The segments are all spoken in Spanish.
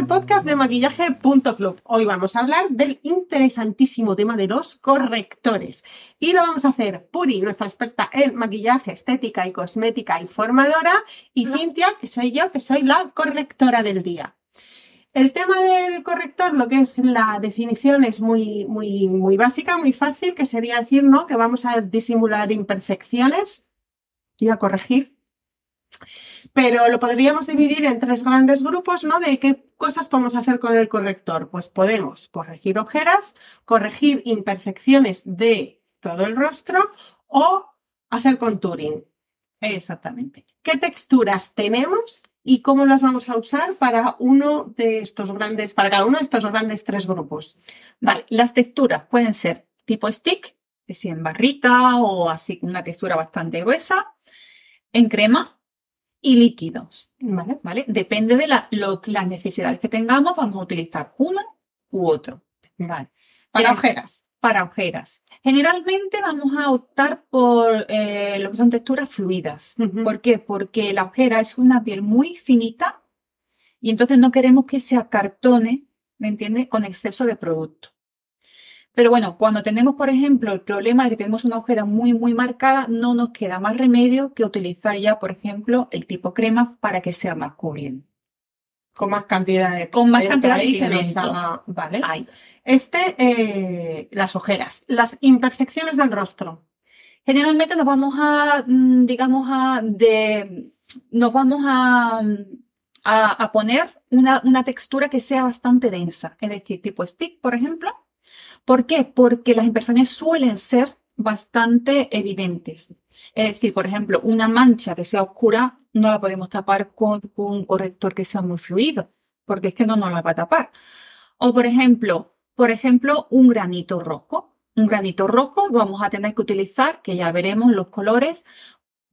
al podcast de maquillaje.club. Hoy vamos a hablar del interesantísimo tema de los correctores. Y lo vamos a hacer Puri, nuestra experta en maquillaje, estética y cosmética y formadora, y Cintia, que soy yo, que soy la correctora del día. El tema del corrector, lo que es la definición es muy, muy, muy básica, muy fácil, que sería decir, ¿no? Que vamos a disimular imperfecciones y a corregir pero lo podríamos dividir en tres grandes grupos, ¿no? De qué cosas podemos hacer con el corrector. Pues podemos corregir ojeras, corregir imperfecciones de todo el rostro o hacer contouring. Exactamente. ¿Qué texturas tenemos y cómo las vamos a usar para uno de estos grandes, para cada uno de estos grandes tres grupos? Vale, las texturas pueden ser tipo stick, es decir, en barrita o así una textura bastante gruesa, en crema, y líquidos. Vale. ¿Vale? Depende de la, lo, las necesidades que tengamos, vamos a utilizar uno u otro. Vale. Para ojeras. Para ojeras. Generalmente vamos a optar por eh, lo que son texturas fluidas. ¿Por qué? Porque la ojera es una piel muy finita y entonces no queremos que se acartone, ¿me entiendes? Con exceso de producto. Pero bueno, cuando tenemos, por ejemplo, el problema de que tenemos una ojera muy, muy marcada, no nos queda más remedio que utilizar ya, por ejemplo, el tipo crema para que sea más cubriente. Con más cantidad de Con más cantidad de pigmento. Vale. Este, eh, las ojeras, las imperfecciones del rostro. Generalmente nos vamos a, mm, digamos, a, de, nos vamos a, mm, a, a poner una, una textura que sea bastante densa, es decir, tipo stick, por ejemplo. ¿Por qué? Porque las imperfecciones suelen ser bastante evidentes. Es decir, por ejemplo, una mancha que sea oscura no la podemos tapar con un corrector que sea muy fluido, porque es que no nos la va a tapar. O por ejemplo, por ejemplo, un granito rojo. Un granito rojo vamos a tener que utilizar, que ya veremos los colores,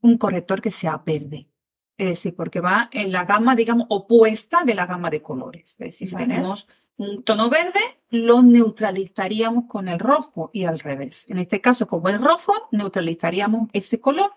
un corrector que sea verde. Es decir, porque va en la gama, digamos, opuesta de la gama de colores. Es decir, si Vale. tenemos un tono verde, lo neutralizaríamos con el rojo y al revés. En este caso, como es rojo, neutralizaríamos ese color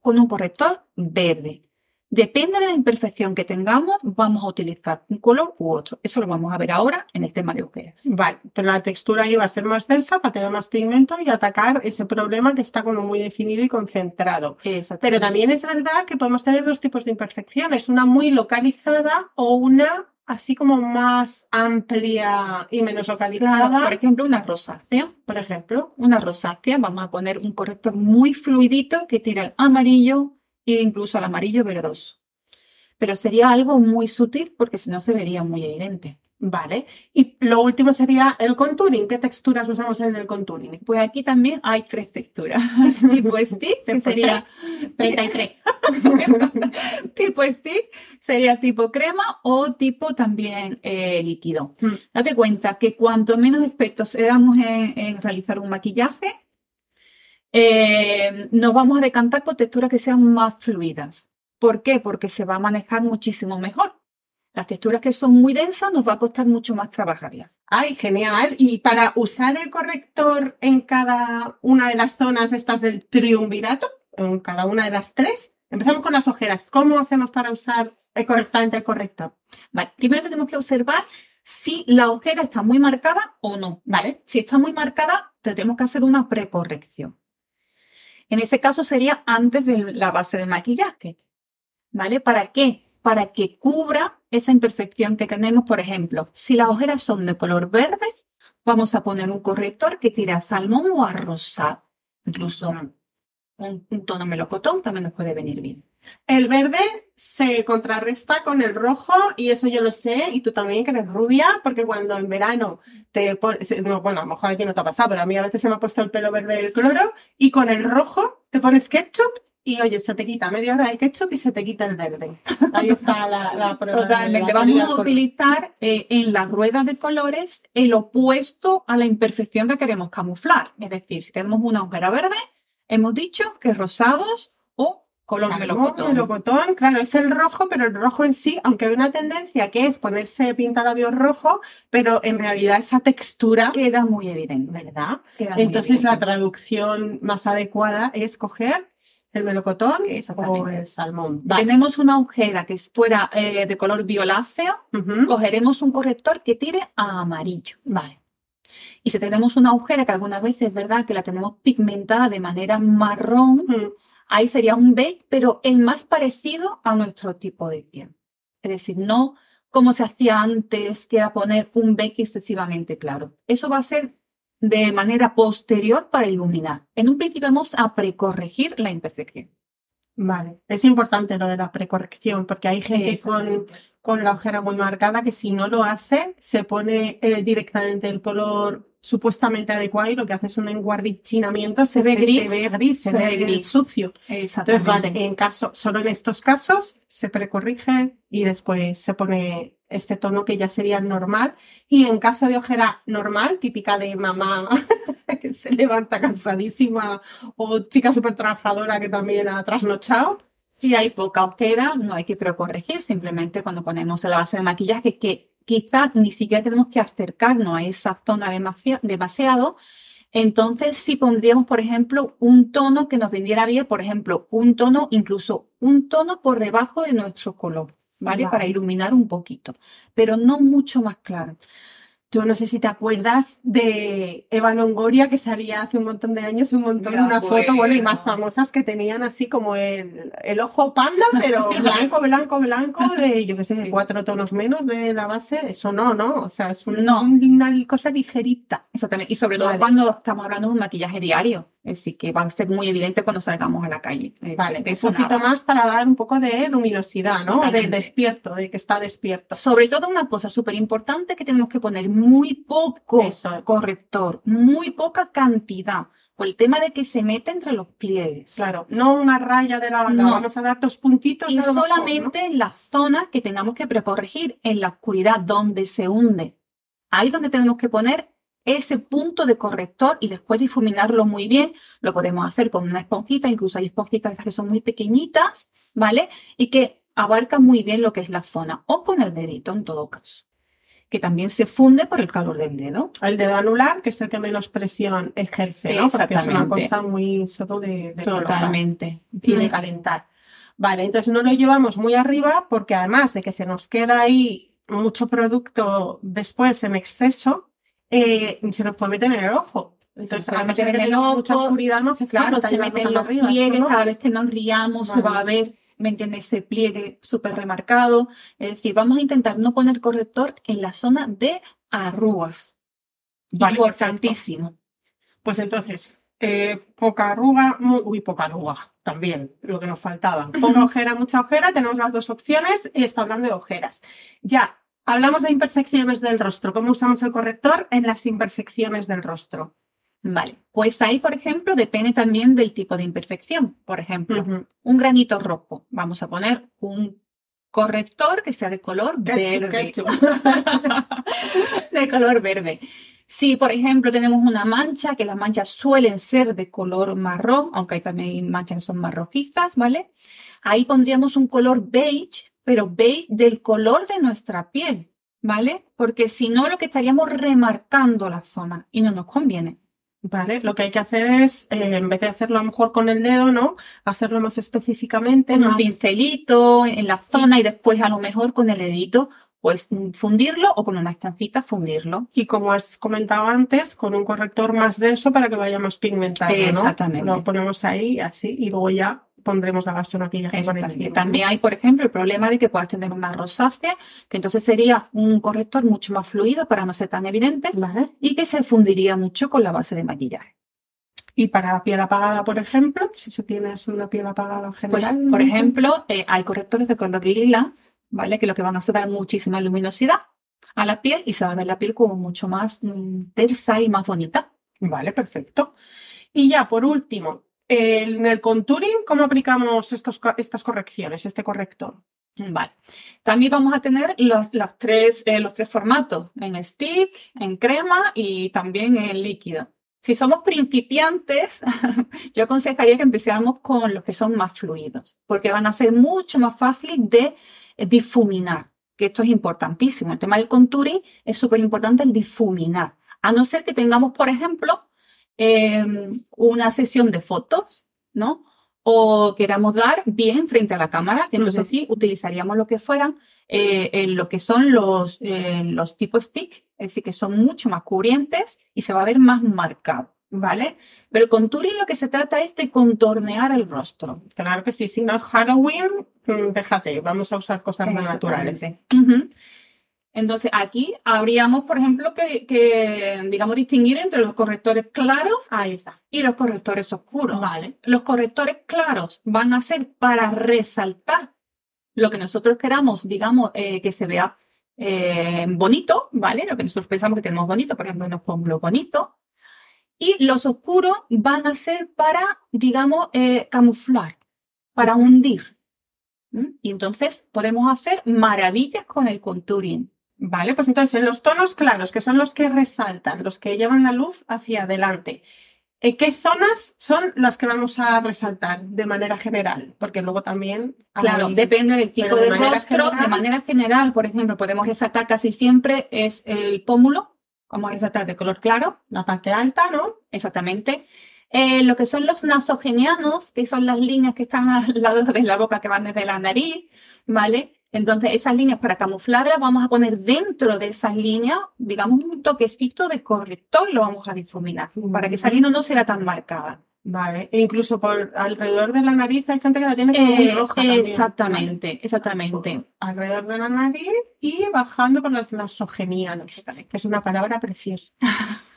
con un corrector verde. Depende de la imperfección que tengamos, vamos a utilizar un color u otro. Eso lo vamos a ver ahora en el tema de ojeras. Vale, pero la textura ahí va a ser más densa para tener más pigmento y atacar ese problema que está como muy definido y concentrado. Pero también es verdad que podemos tener dos tipos de imperfecciones, una muy localizada o una así como más amplia y menos localizada. Claro, por ejemplo, una rosácea. por ejemplo. Una rosácea, vamos a poner un corrector muy fluidito que tira el amarillo e incluso al amarillo verdoso. Pero sería algo muy sutil porque si no se vería muy evidente. Vale. Y lo último sería el contouring. ¿Qué texturas usamos en el contouring? Pues aquí también hay tres texturas. tipo stick, que sería 33. tipo stick, sería tipo crema o tipo también eh, líquido. Hmm. Date cuenta que cuanto menos aspectos damos en, en realizar un maquillaje, eh, nos vamos a decantar por texturas que sean más fluidas. ¿Por qué? Porque se va a manejar muchísimo mejor. Las texturas que son muy densas nos va a costar mucho más trabajarlas. Ay, genial. Y para usar el corrector en cada una de las zonas estas del triunvirato, en cada una de las tres, empezamos con las ojeras. ¿Cómo hacemos para usar correctamente el corrector? Vale, primero tenemos que observar si la ojera está muy marcada o no. Vale. Si está muy marcada, tendremos que hacer una precorrección. En ese caso sería antes de la base de maquillaje. ¿Vale? ¿Para qué? Para que cubra esa imperfección que tenemos, por ejemplo, si las ojeras son de color verde, vamos a poner un corrector que tira a salmón o a rosado. Incluso un, tono melocotón también nos puede venir bien. El verde se contrarresta con el rojo y eso yo lo sé y tú también que eres rubia porque cuando en verano te pones, no, bueno, a lo mejor a no te ha pasado, pero a mí a veces se me ha puesto el pelo verde del cloro y con el rojo te pones ketchup y oye, se te quita media hora el ketchup y se te quita el verde. Ahí está la, la prueba. Totalmente. la Vamos a utilizar eh, en las ruedas de colores el opuesto a la imperfección que queremos camuflar. Es decir, si tenemos una ojera verde, hemos dicho que rosados o color Salmón, melocotón. melocotón, claro, es el rojo, pero el rojo en sí, aunque hay una tendencia que es ponerse pintalabios rojo, pero en realidad esa textura, Queda muy evidente. ¿verdad? Queda muy Entonces la evidente. traducción más adecuada es coger el melocotón o el salmón. Vale. Tenemos una agujera que es fuera eh, de color violáceo, cogeremos un corrector que tire a amarillo. Vale. Y si tenemos una agujera que algunas veces es verdad que la tenemos pigmentada de manera marrón, ahí sería un beige, pero el más parecido a nuestro tipo de piel. Es decir, no como se hacía antes, que era poner un beige excesivamente claro. Eso va a ser de manera posterior para iluminar. En un principio vamos a precorregir la imperfección. Vale. Es importante lo de la precorrección porque hay gente con, con la ojera muy marcada que si no lo hace se pone eh, directamente el color supuestamente adecuado y lo que hace es un enguardichinamiento. Se ve gris. Se ve gris, se, Se ve gris. sucio. Entonces, vale, en caso, solo en estos casos se precorrige y después se pone este tono que ya sería normal. Y en caso de ojera normal, típica de mamá que se levanta cansadísima o chica súper trabajadora que también ha trasnochado, Si hay poca ojera, no hay que precorregir, simplemente cuando ponemos la base de maquillaje, que quizás ni siquiera tenemos que acercarnos a esa zona demasi- demasiado. Entonces, si pondríamos, por ejemplo, un tono que nos viniera bien, por ejemplo, un tono, incluso un tono por debajo de nuestro color, ¿vale? Vale. Para iluminar un poquito, pero no mucho más claro. Yo no sé si te acuerdas de Eva Longoria, que salía hace un montón de años, un montón de una foto, bueno, y más famosas que tenían así como el, el ojo panda, pero blanco, blanco, blanco, de, yo qué sé, de Sí. cuatro tonos menos de la base. Eso no, ¿no? O sea, es un- No. una cosa ligerita. Exactamente. Y sobre todo Vale. cuando estamos hablando de un maquillaje diario, decir, que va a ser muy evidente cuando salgamos a la calle. Eso- Vale, un poquito más para dar un poco de luminosidad, ¿no? De despierto, de que está despierto. Sobre todo una cosa súper importante que tenemos que poner muy poco Eso. corrector, muy poca cantidad, por el tema de que se mete entre los pliegues. Claro, no una raya de la vaca, No. vamos a dar dos puntitos. Y ¿no? solamente en las zonas que tengamos que precorregir, en la oscuridad, donde se hunde. Ahí es donde tenemos que poner ese punto de corrector y después difuminarlo muy bien. Lo podemos hacer con una esponjita, incluso hay esponjitas que son muy pequeñitas, ¿vale? Y que abarcan muy bien lo que es la zona, o con el dedito en todo caso, que también se funde por el calor del dedo. El dedo anular, que es el que menos presión ejerce, ¿no? Porque es una cosa muy solo de, de colocar Totalmente. y de calentar. Vale, entonces no lo llevamos muy arriba porque además de que se nos queda ahí mucho producto después en exceso, eh, se nos puede meter en el ojo. Entonces, a meter en el tengamos mucha ojo, oscuridad, no hace Claro, se meten los arriba, pliegues, cada vez que nos riamos se va a ver, ¿me entiendes? Ese pliegue súper remarcado. Es decir, vamos a intentar no poner corrector en la zona de arrugas. Vale, Importantísimo. Pues entonces, eh, poca arruga, uy, poca arruga, también, lo que nos faltaba. Poca ojera, mucha ojera, tenemos las dos opciones y está hablando de ojeras. Ya, hablamos de imperfecciones del rostro. ¿Cómo usamos el corrector en las imperfecciones del rostro? Vale, pues ahí, por ejemplo, depende también del tipo de imperfección. Por ejemplo, un granito rojo. Vamos a poner un corrector que sea de color Ketchup, verde. ketchup. de color verde. Si, por ejemplo, tenemos una mancha, que las manchas suelen ser de color marrón, aunque hay también manchas que son más rojizas, ¿vale? Ahí pondríamos un color beige, pero beige del color de nuestra piel, ¿vale? Porque si no, lo que estaríamos remarcando la zona y no nos conviene. Vale, lo que hay que hacer es, eh, en vez de hacerlo a lo mejor con el dedo, ¿no? Hacerlo más específicamente, Con un pincelito en la zona y después a lo mejor con el dedito, pues fundirlo o con una esponjita fundirlo. Y como has comentado antes, con un corrector más denso para que vaya más pigmentado, ¿no? Exactamente. Lo ponemos ahí, así, y luego ya pondremos la ¿no? También hay, por ejemplo, el problema de que puedas tener una rosácea, que entonces sería un corrector mucho más fluido para no ser tan evidente Vale. y que se fundiría mucho con la base de maquillaje. Y para piel apagada, por ejemplo, si se tiene así una piel apagada en Pues, general. por ejemplo, eh, hay correctores de color lila, ¿vale? Que lo que van a hacer dar muchísima luminosidad a la piel y se va a ver la piel como mucho más mm, tersa y más bonita. Vale, perfecto. Y ya, por último, en el contouring, ¿cómo aplicamos estos, estas correcciones, este corrector? Vale. También vamos a tener los, tres, eh, los tres formatos, en stick, en crema y también en líquido. Si somos principiantes, yo aconsejaría que empezáramos con los que son más fluidos, porque van a ser mucho más fácil de eh, difuminar, que esto es importantísimo. El tema del contouring es súper importante el difuminar. A no ser que tengamos, por ejemplo, eh, una sesión de fotos, ¿no? o queramos dar bien frente a la cámara, entonces sí utilizaríamos lo que fueran eh, lo que son los, eh, los tipos stick, es decir, que son mucho más cubrientes y se va a ver más marcado. ¿Vale? Pero el contouring lo que se trata es de contornear el rostro. Claro que sí, si no es Halloween, mm, déjate, vamos a usar cosas más naturales. Entonces, aquí habríamos, por ejemplo, que, digamos, distinguir entre los correctores claros Ahí está. y los correctores oscuros. Vale. Los correctores claros van a ser para resaltar lo que nosotros queramos, digamos, eh, que se vea eh, bonito, ¿vale? Lo que nosotros pensamos que tenemos bonito, por ejemplo, nos ponemos bonito. Y los oscuros van a ser para, digamos, eh, camuflar, para hundir. Y entonces podemos hacer maravillas con el contouring. Vale, pues entonces en los tonos claros, que son los que resaltan, los que llevan la luz hacia adelante, ¿en ¿qué zonas son las que vamos a resaltar de manera general? Porque luego también... Claro, depende del tipo de, rostro. de manera general, por ejemplo, podemos resaltar casi siempre es el pómulo, vamos a resaltar de color claro. La parte alta, ¿no? Exactamente. Eh, lo que son los nasogenianos, que son las líneas que están al lado de la boca que van desde la nariz, ¿vale? Entonces, esas líneas para camuflarlas, vamos a poner dentro de esas líneas, digamos, un toquecito de corrector y lo vamos a difuminar, para que esa línea no sea tan marcada. Vale, e incluso por alrededor de la nariz hay gente que la tiene como muy eh, roja. Exactamente, exactamente. Alrededor de la nariz y bajando por los nasogenianos, que es una palabra preciosa.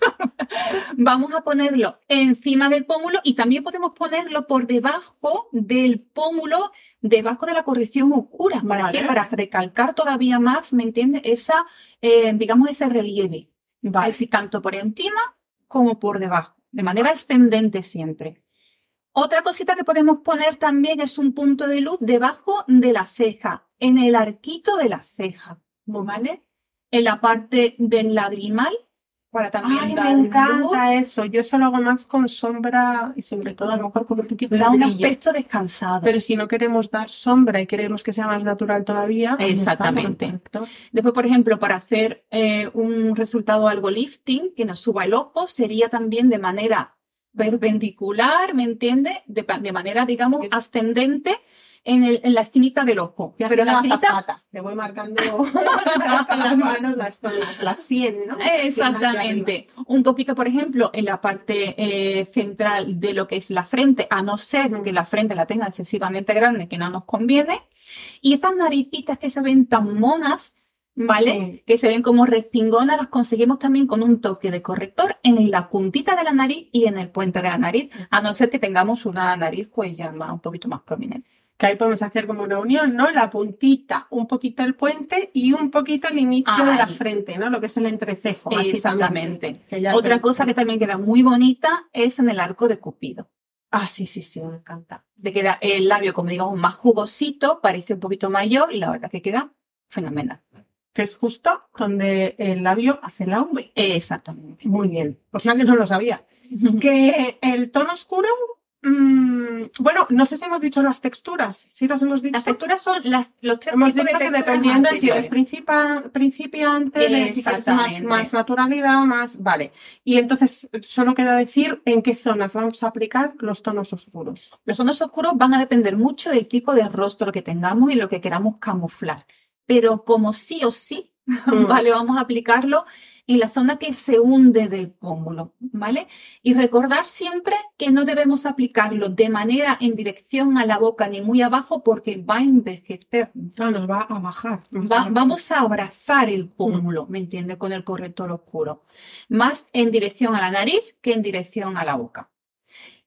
Vamos a ponerlo encima del pómulo y también podemos ponerlo por debajo del pómulo, debajo de la corrección oscura. ¿Para qué? Para recalcar todavía más, ¿me entiendes? Esa, eh, digamos, ese relieve. Vale. tanto por encima como por debajo, de manera ascendente siempre. Otra cosita que podemos poner también es un punto de luz debajo de la ceja, en el arquito de la ceja, ¿vale? En la parte del lagrimal para también Ay, me encanta eso. Yo eso lo hago más con sombra y sobre todo a lo mejor con un poquito da un aspecto descansado. Pero si no queremos dar sombra y queremos que sea más natural todavía, exactamente. Después, por ejemplo, para hacer eh, un resultado algo lifting que nos suba el ojo, sería también de manera perpendicular, ¿me entiende? De, de manera, digamos, ascendente en, el, en la esquinita del ojo. Pero la esquinita... Le voy marcando con las manos las zonas, las 100, ¿no? Exactamente. Un poquito, por ejemplo, en la parte eh, central de lo que es la frente, a no ser que la frente la tenga excesivamente grande, que no nos conviene. Y estas naricitas que se ven tan monas, ¿vale? Que se ven como respingonas, las conseguimos también con un toque de corrector en la puntita de la nariz y en el puente de la nariz, a no ser que tengamos una nariz pues ya más, un poquito más prominente que ahí podemos hacer como una unión, ¿no? La puntita, un poquito el puente y un poquito el inicio de la frente, ¿no? Lo que es el entrecejo. Exactamente. Otra cosa que también queda muy bonita es en el arco de Cupido. Ah, sí, sí, sí, me encanta. De queda el labio, como digamos, más jugosito, parece un poquito mayor y la verdad que queda fenomenal. Que es justo donde el labio hace la V. Exactamente. Muy bien. Por si alguien no lo sabía. que el tono oscuro Mm, bueno, no sé si hemos dicho las texturas. ¿Sí las hemos dicho? Las texturas son las, los tres Hemos dicho que dependiendo de si es principiante, es más, más naturalidad o más. Vale. Y entonces solo queda decir en qué zonas vamos a aplicar los tonos oscuros. Los tonos oscuros van a depender mucho del tipo de rostro que tengamos y lo que queramos camuflar. Pero como sí o sí, mm. vale, vamos a aplicarlo en la zona que se hunde del pómulo, ¿vale? Y recordar siempre que no debemos aplicarlo de manera en dirección a la boca ni muy abajo porque va a envejecer. Claro, nos va a bajar. vamos a abrazar el pómulo, ¿me entiende? Con el corrector oscuro. Más en dirección a la nariz que en dirección a la boca.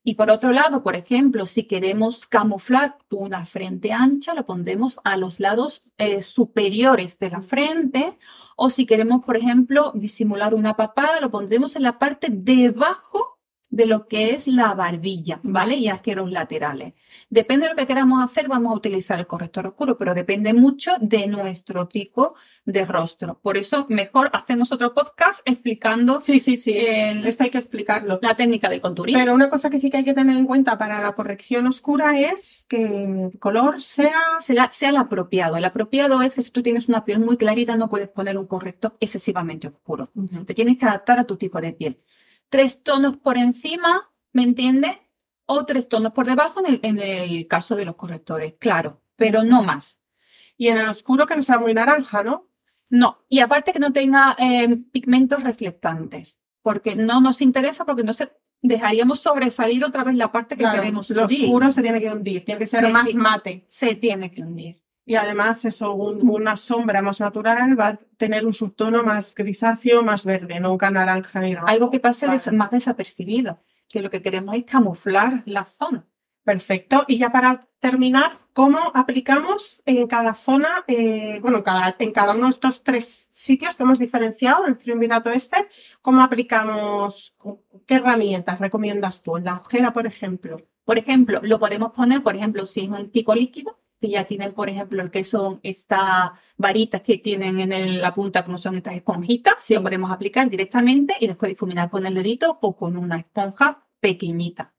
Y por otro lado, por ejemplo, si queremos camuflar una frente ancha, lo pondremos a los lados eh, superiores de la frente. O si queremos, por ejemplo, disimular una papada, lo pondremos en la parte debajo de lo que es la barbilla, ¿vale? Y los laterales. Depende de lo que queramos hacer, vamos a utilizar el corrector oscuro, pero depende mucho de nuestro tipo de rostro. Por eso, mejor hacemos otro podcast explicando. Sí, sí, sí. Esto hay que explicarlo. La técnica de conturismo. Pero una cosa que sí que hay que tener en cuenta para la corrección oscura es que el color sea. Sea, sea el apropiado. El apropiado es que si tú tienes una piel muy clarita, no puedes poner un corrector excesivamente oscuro. Te tienes que adaptar a tu tipo de piel tres tonos por encima, ¿me entiende? o tres tonos por debajo en el, en el caso de los correctores, claro, pero no más. Y en el oscuro que no sea muy naranja, ¿no? No, y aparte que no tenga eh, pigmentos reflectantes, porque no nos interesa, porque no se dejaríamos sobresalir otra vez la parte que Claro, queremos lo hundir. oscuro se tiene que hundir, tiene que ser más mate. Se tiene que hundir. Y además eso, un- una sombra más natural va a tener un subtono más grisáceo, más verde, nunca naranja ni rojo. Algo que pase Vale. des- más desapercibido, que lo que queremos es camuflar la zona. Perfecto. Y ya para terminar, ¿cómo aplicamos en cada zona, eh, bueno, en cada, en cada uno de estos tres sitios que hemos diferenciado, el triunvirato este, cómo aplicamos, qué herramientas recomiendas tú? En la ojera, por ejemplo. Por ejemplo, lo podemos poner, por ejemplo, si es un tico líquido, que ya tienen, por ejemplo, el que son estas varitas que tienen en el- la punta, como son estas esponjitas, Sí. lo podemos aplicar directamente y después difuminar con el dedito o con una esponja pequeñita.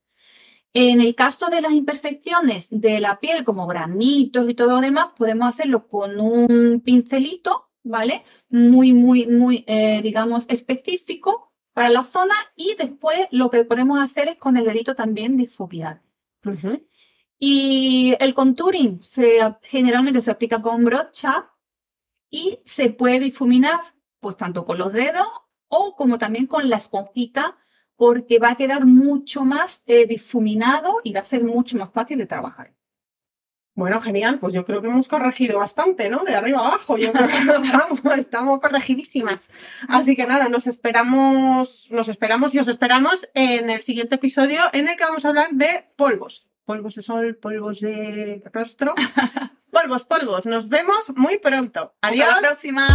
En el caso de las imperfecciones de la piel, como granitos y todo lo demás, podemos hacerlo con un pincelito, ¿vale? Muy, muy, muy, eh, digamos, específico para la zona y después lo que podemos hacer es con el dedito también difuminar. Y el contouring se, generalmente se aplica con brocha y se puede difuminar pues tanto con los dedos o como también con la esponjita porque va a quedar mucho más eh, difuminado y va a ser mucho más fácil de trabajar. Bueno, genial, pues yo creo que hemos corregido bastante, ¿no? De arriba a abajo, yo creo que vamos, estamos corregidísimas. Así que nada, nos esperamos, nos esperamos y os esperamos en el siguiente episodio en el que vamos a hablar de polvos. Polvos de sol, polvos de rostro. Polvos, polvos. Nos vemos muy pronto. Adiós. Hasta la próxima.